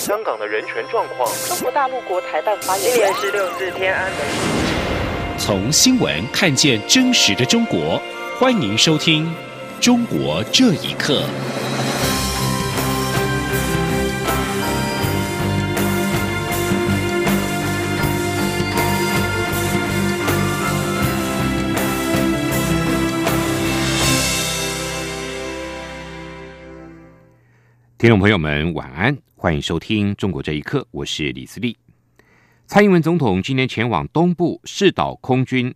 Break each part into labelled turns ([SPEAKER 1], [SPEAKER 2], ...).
[SPEAKER 1] 香港的人权状况。
[SPEAKER 2] 中国大陆国台办发言人。
[SPEAKER 3] 今年是六字天安门。
[SPEAKER 4] 从新闻看见真实的中国，欢迎收听《中国这一刻》。
[SPEAKER 5] 听众朋友们，晚安，欢迎收听《中国这一刻》，我是李思利。蔡英文总统今天前往东部视岛空军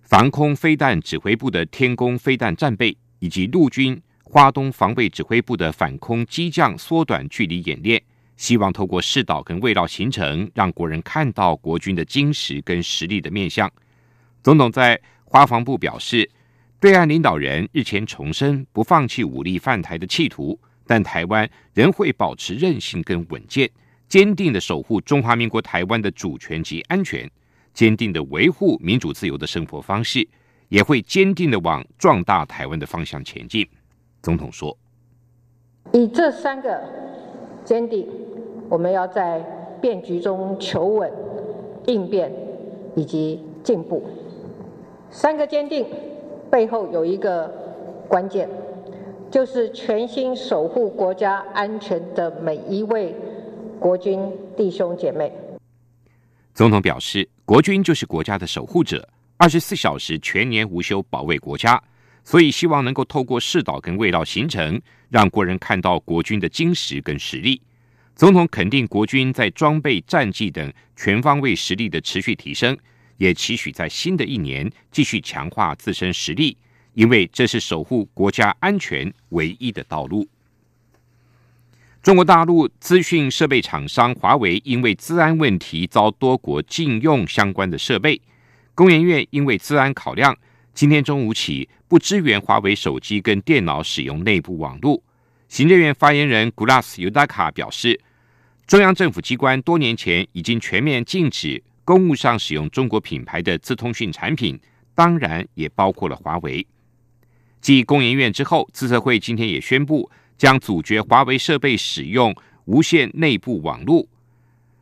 [SPEAKER 5] 防空飞弹指挥部的天宫飞弹战备，以及陆军花东防备指挥部的反空机降缩短距离演练，希望透过视岛跟卫绕行程，让国人看到国军的精实跟实力的面相。总统在花防部表示，对岸领导人日前重申不放弃武力犯台的企图。但台湾仍会保持韧性跟稳健，坚定的守护中华民国台湾的主权及安全，坚定的维护民主自由的生活方式，也会坚定的往壮大台湾的方向前进。总统说：“
[SPEAKER 6] 以这三个坚定，我们要在变局中求稳、应变以及进步。三个坚定背后有一个关键。”就是全心守护国家安全的每一位国军弟兄姐妹。
[SPEAKER 5] 总统表示，国军就是国家的守护者，二十四小时全年无休保卫国家，所以希望能够透过世导跟味道形成，让国人看到国军的精实跟实力。总统肯定国军在装备、战绩等全方位实力的持续提升，也期许在新的一年继续强化自身实力。因为这是守护国家安全唯一的道路。中国大陆资讯设备厂商华为因为治安问题遭多国禁用相关的设备，工研院因为治安考量，今天中午起不支援华为手机跟电脑使用内部网络。行政院发言人 Glass Udaka 表示，中央政府机关多年前已经全面禁止公务上使用中国品牌的资通讯产品，当然也包括了华为。继工研院之后，资策会今天也宣布将阻绝华为设备使用无线内部网络。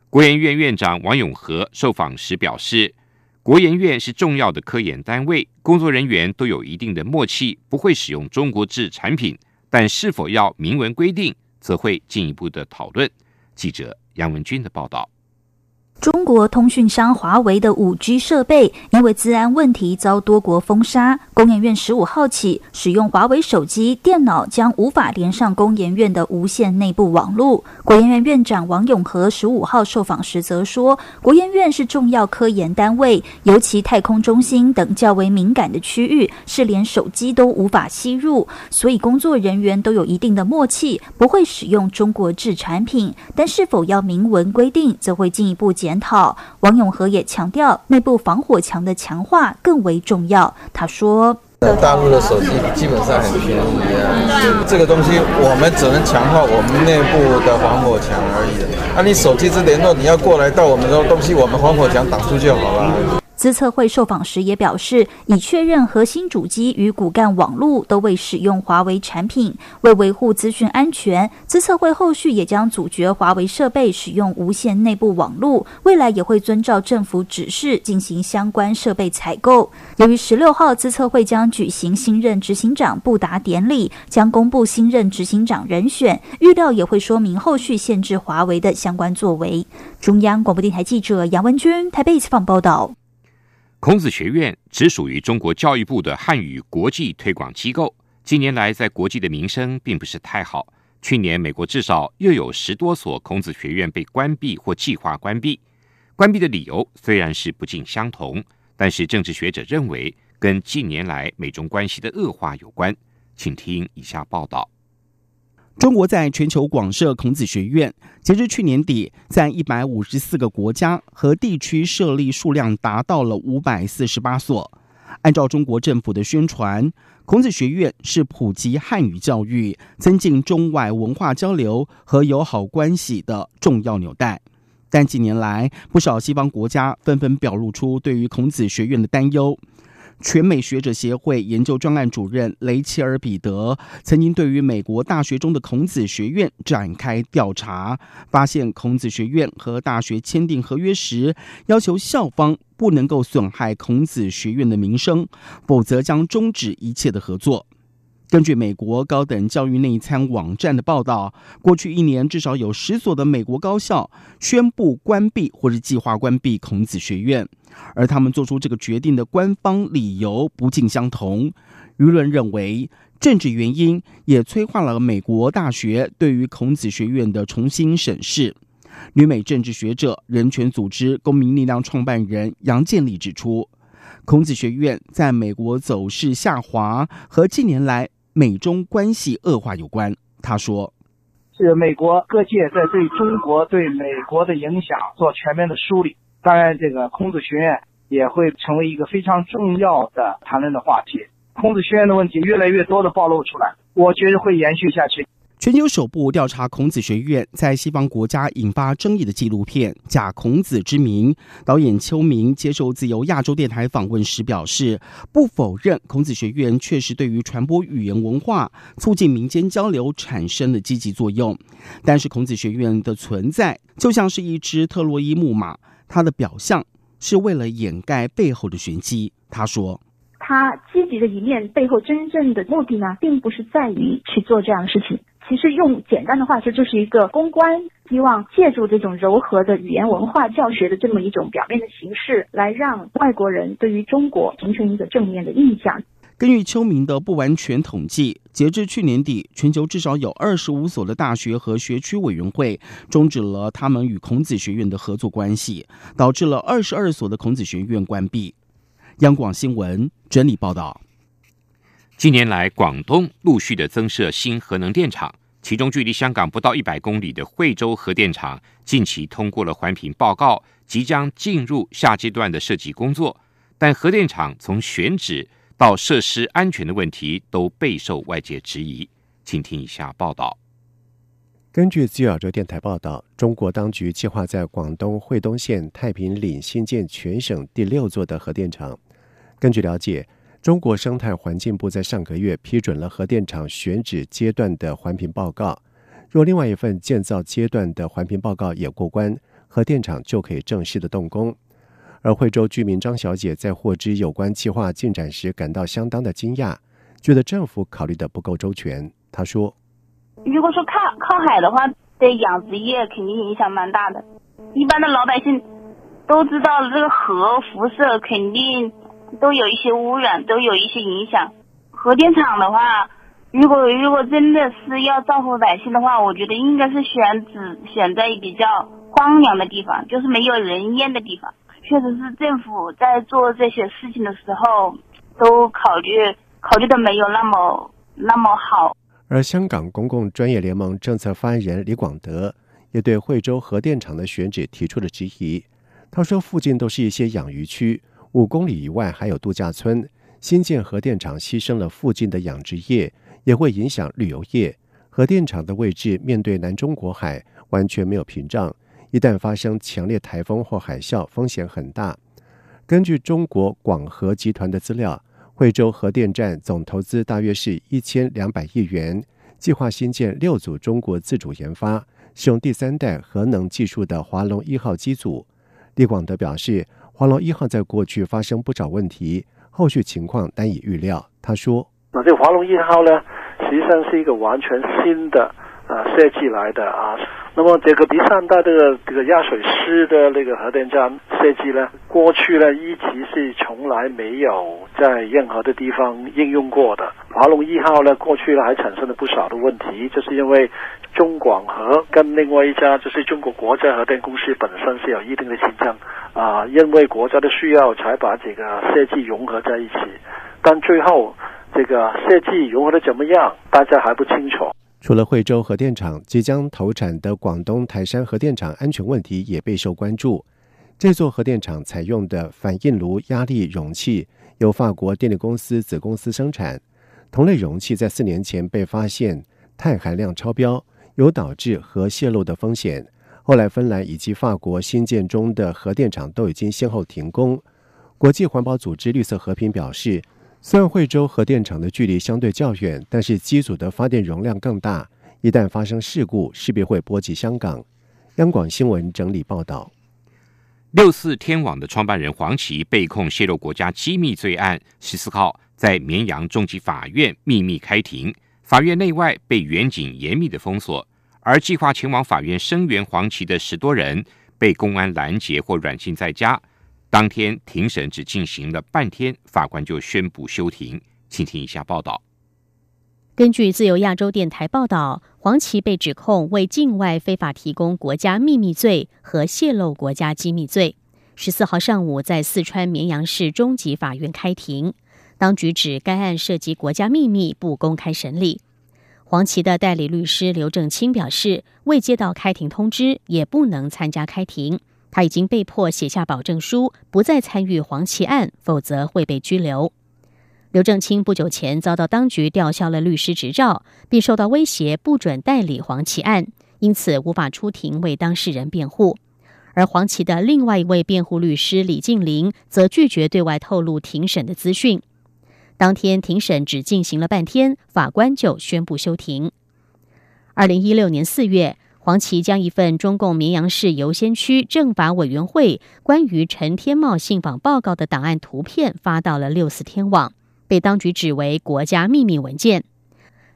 [SPEAKER 5] 国研院院长王永和受访时表示，国研院是重要的科研单位，工作人员都有一定的默契，不会使用中国制产品，但是否要明文规定，则会进一步的讨论。记者杨文军的报道。
[SPEAKER 7] 中国通讯商华为的五 G 设备因为治安问题遭多国封杀。工研院十五号起，使用华为手机、电脑将无法连上工研院的无线内部网络。国研院院长王永和十五号受访时则说，国研院是重要科研单位，尤其太空中心等较为敏感的区域是连手机都无法吸入，所以工作人员都有一定的默契，不会使用中国制产品。但是否要明文规定，则会进一步检。讨，王永和也强调，内部防火墙的强化更为重要。他说：“
[SPEAKER 8] 大陆的手机基本上很便宜啊，这个东西我们只能强化我们内部的防火墙而已。啊，你手机之联络，你要过来到我们的东西，我们防火墙挡住就好了。”
[SPEAKER 7] 资策会受访时也表示，已确认核心主机与骨干网络都未使用华为产品。为维护资讯安全，资策会后续也将阻绝华为设备使用无线内部网络。未来也会遵照政府指示进行相关设备采购。由于十六号资策会将举行新任执行长布达典礼，将公布新任执行长人选，预料也会说明后续限制华为的相关作为。中央广播电台记者杨文君台北采访报道。
[SPEAKER 5] 孔子学院只属于中国教育部的汉语国际推广机构，近年来在国际的名声并不是太好。去年，美国至少又有十多所孔子学院被关闭或计划关闭。关闭的理由虽然是不尽相同，但是政治学者认为跟近年来美中关系的恶化有关。请听以下报道。
[SPEAKER 9] 中国在全球广设孔子学院，截至去年底，在一百五十四个国家和地区设立数量达到了五百四十八所。按照中国政府的宣传，孔子学院是普及汉语教育、增进中外文化交流和友好关系的重要纽带。但近年来，不少西方国家纷纷表露出对于孔子学院的担忧。全美学者协会研究专案主任雷切尔·彼得曾经对于美国大学中的孔子学院展开调查，发现孔子学院和大学签订合约时，要求校方不能够损害孔子学院的名声，否则将终止一切的合作。根据美国高等教育内参网站的报道，过去一年至少有十所的美国高校宣布关闭或是计划关闭孔子学院，而他们做出这个决定的官方理由不尽相同。舆论认为，政治原因也催化了美国大学对于孔子学院的重新审视。旅美政治学者、人权组织公民力量创办人杨建立指出，孔子学院在美国走势下滑和近年来。美中关系恶化有关，他说：“
[SPEAKER 1] 是美国各界在对中国对美国的影响做全面的梳理。当然，这个孔子学院也会成为一个非常重要的谈论的话题。孔子学院的问题越来越多的暴露出来，我觉得会延续下去。”
[SPEAKER 9] 全球首部调查孔子学院在西方国家引发争议的纪录片《假孔子之名》，导演邱明接受自由亚洲电台访问时表示，不否认孔子学院确实对于传播语言文化、促进民间交流产生了积极作用，但是孔子学院的存在就像是一只特洛伊木马，它的表象是为了掩盖背后的玄机。他说。
[SPEAKER 3] 他积极的一面背后，真正的目的呢，并不是在于去做这样的事情。其实用简单的话说，就是一个公关，希望借助这种柔和的语言文化教学的这么一种表面的形式，来让外国人对于中国形成一个正面的印象。
[SPEAKER 9] 根据秋明的不完全统计，截至去年底，全球至少有二十五所的大学和学区委员会终止了他们与孔子学院的合作关系，导致了二十二所的孔子学院关闭。央广新闻整理报道：
[SPEAKER 5] 近年来，广东陆续的增设新核能电厂，其中距离香港不到一百公里的惠州核电厂近期通过了环评报告，即将进入下阶段的设计工作。但核电厂从选址到设施安全的问题都备受外界质疑。请听以下报道。
[SPEAKER 10] 根据自由亚洲电台报道，中国当局计划在广东惠东县太平岭新建全省第六座的核电厂。根据了解，中国生态环境部在上个月批准了核电厂选址阶段的环评报告。若另外一份建造阶段的环评报告也过关，核电厂就可以正式的动工。而惠州居民张小姐在获知有关计划进展时，感到相当的惊讶，觉得政府考虑的不够周全。她说：“
[SPEAKER 11] 如果说靠靠海的话，对养殖业肯定影响蛮大的。一般的老百姓都知道，这个核辐射肯定。”都有一些污染，都有一些影响。核电厂的话，如果如果真的是要造福百姓的话，我觉得应该是选址选在比较荒凉的地方，就是没有人烟的地方。确实是政府在做这些事情的时候，都考虑考虑的没有那么那么好。
[SPEAKER 10] 而香港公共专业联盟政策发言人李广德也对惠州核电厂的选址提出了质疑。他说：“附近都是一些养鱼区。”五公里以外还有度假村，新建核电厂牺牲了附近的养殖业，也会影响旅游业。核电厂的位置面对南中国海，完全没有屏障，一旦发生强烈台风或海啸，风险很大。根据中国广核集团的资料，惠州核电站总投资大约是一千两百亿元，计划新建六组中国自主研发、使用第三代核能技术的华龙一号机组。李广德表示。华龙一号在过去发生不少问题，后续情况难以预料。他说：“
[SPEAKER 12] 那这华龙一号呢，实际上是一个完全新的啊设计来的啊。那么这个第三代这个这个压水式的那个核电站设计呢，过去呢一直是从来没有在任何的地方应用过的。华龙一号呢，过去呢还产生了不少的问题，就是因为中广核跟另外一家就是中国国家核电公司本身是有一定的竞争。”啊，因为国家的需要才把这个设计融合在一起，但最后这个设计融合的怎么样，大家还不清楚。
[SPEAKER 10] 除了惠州核电厂即将投产的广东台山核电厂安全问题也备受关注。这座核电厂采用的反应炉压力容器由法国电力公司子公司生产，同类容器在四年前被发现碳含量超标，有导致核泄漏的风险。后来，芬兰以及法国新建中的核电厂都已经先后停工。国际环保组织绿色和平表示，虽然惠州核电厂的距离相对较远，但是机组的发电容量更大，一旦发生事故，势必会波及香港。央广新闻整理报道。
[SPEAKER 5] 六四天网的创办人黄奇被控泄露国家机密罪案，十四号在绵阳中级法院秘密开庭，法院内外被远警严密的封锁，而计划前往法院声援黄奇的十多人被公安拦截或软禁在家。当天庭审只进行了半天，法官就宣布休庭。请听一下报道。
[SPEAKER 13] 根据自由亚洲电台报道，黄奇被指控为境外非法提供国家秘密罪和泄露国家机密罪。十四号上午在四川绵阳市中级法院开庭，当局指该案涉及国家秘密，不公开审理。黄奇的代理律师刘正清表示，未接到开庭通知，也不能参加开庭。他已经被迫写下保证书，不再参与黄奇案，否则会被拘留。刘正清不久前遭到当局吊销了律师执照，并受到威胁，不准代理黄奇案，因此无法出庭为当事人辩护。而黄奇的另外一位辩护律师李静玲则拒绝对外透露庭审的资讯。当天庭审只进行了半天，法官就宣布休庭。二零一六年四月，黄奇将一份中共绵阳市游仙区政法委员会关于陈天茂信访报告的档案图片发到了六四天网。被当局指为国家秘密文件。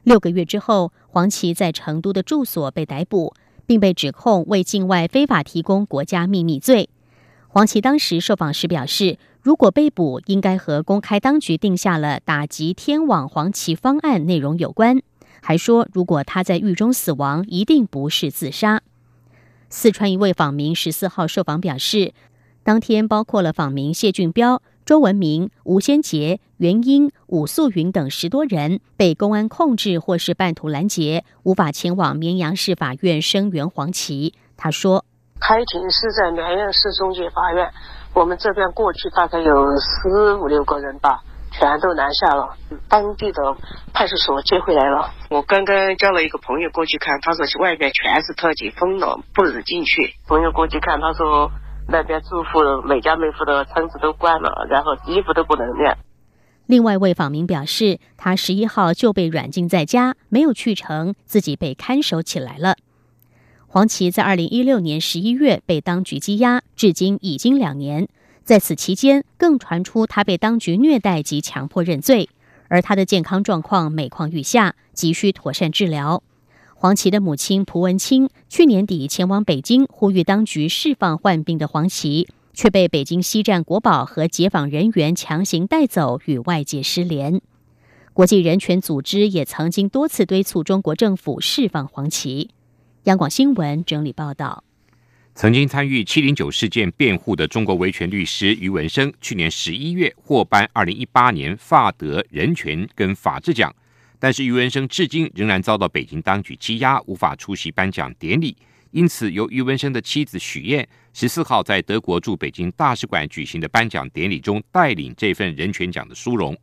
[SPEAKER 13] 六个月之后，黄奇在成都的住所被逮捕，并被指控为境外非法提供国家秘密罪。黄奇当时受访时表示，如果被捕，应该和公开当局定下了打击天网黄奇方案内容有关。还说，如果他在狱中死亡，一定不是自杀。四川一位访民十四号受访表示，当天包括了访民谢俊彪。周文明、吴先杰、袁英、武素云等十多人被公安控制或是半途拦截，无法前往绵阳市法院声援黄旗。他说：“
[SPEAKER 14] 开庭是在绵阳市中级法院，我们这边过去大概有十五六个人吧，全都拦下了。当地的派出所接回来了。
[SPEAKER 15] 我刚刚叫了一个朋友过去看，他说外面全是特警，封了，不准进去。朋友过去看，他说。”那边住户每家每户的窗子都关了，然后衣服都不能晾。
[SPEAKER 13] 另外一位访民表示，他十一号就被软禁在家，没有去成，自己被看守起来了。黄奇在二零一六年十一月被当局羁押，至今已经两年。在此期间，更传出他被当局虐待及强迫认罪，而他的健康状况每况愈下，急需妥善治疗。黄奇的母亲蒲文清去年底前往北京，呼吁当局释放患病的黄奇，却被北京西站国保和解访人员强行带走，与外界失联。国际人权组织也曾经多次敦促中国政府释放黄奇。央广新闻整理报道：
[SPEAKER 5] 曾经参与七零九事件辩护的中国维权律师于文生，去年十一月获颁二零一八年法德人权跟法治奖。但是于文生至今仍然遭到北京当局羁押，无法出席颁奖典礼。因此，由于文生的妻子许燕十四号在德国驻北京大使馆举行的颁奖典礼中，带领这份人权奖的殊荣。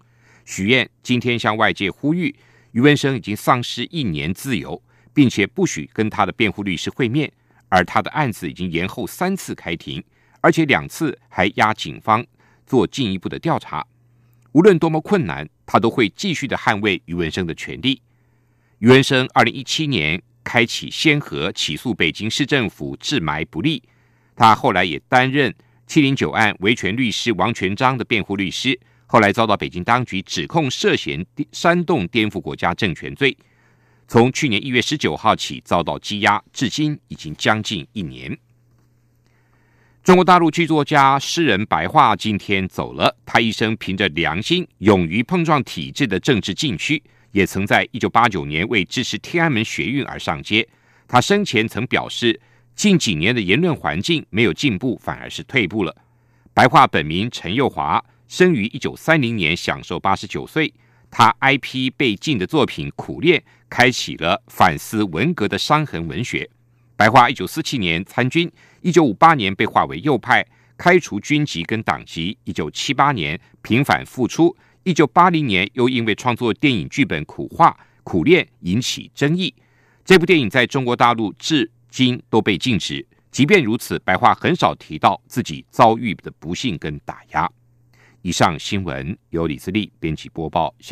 [SPEAKER 5] 许燕今天向外界呼吁，于文生已经丧失一年自由，并且不许跟他的辩护律师会面，而他的案子已经延后三次开庭，而且两次还押警方做进一步的调查。无论多么困难。他都会继续的捍卫余文生的权利。余文生二零一七年开启先河，起诉北京市政府治霾不力。他后来也担任七零九案维权律师王全章的辩护律师，后来遭到北京当局指控涉嫌煽动颠覆国家政权罪。从去年一月十九号起遭到羁押，至今已经将近一年。中国大陆剧作家、诗人白桦今天走了。他一生凭着良心，勇于碰撞体制的政治禁区，也曾在一九八九年为支持天安门学运而上街。他生前曾表示，近几年的言论环境没有进步，反而是退步了。白桦本名陈佑华，生于一九三零年，享受八十九岁。他 IP 被禁的作品《苦练》，开启了反思文革的伤痕文学。白桦一九四七年参军。一九五八年被划为右派，开除军籍跟党籍。一九七八年平反复出。一九八零年又因为创作电影剧本《苦画》《苦练》引起争议。这部电影在中国大陆至今都被禁止。即便如此，白桦很少提到自己遭遇的不幸跟打压。以上新闻由李自力编辑播报，谢谢。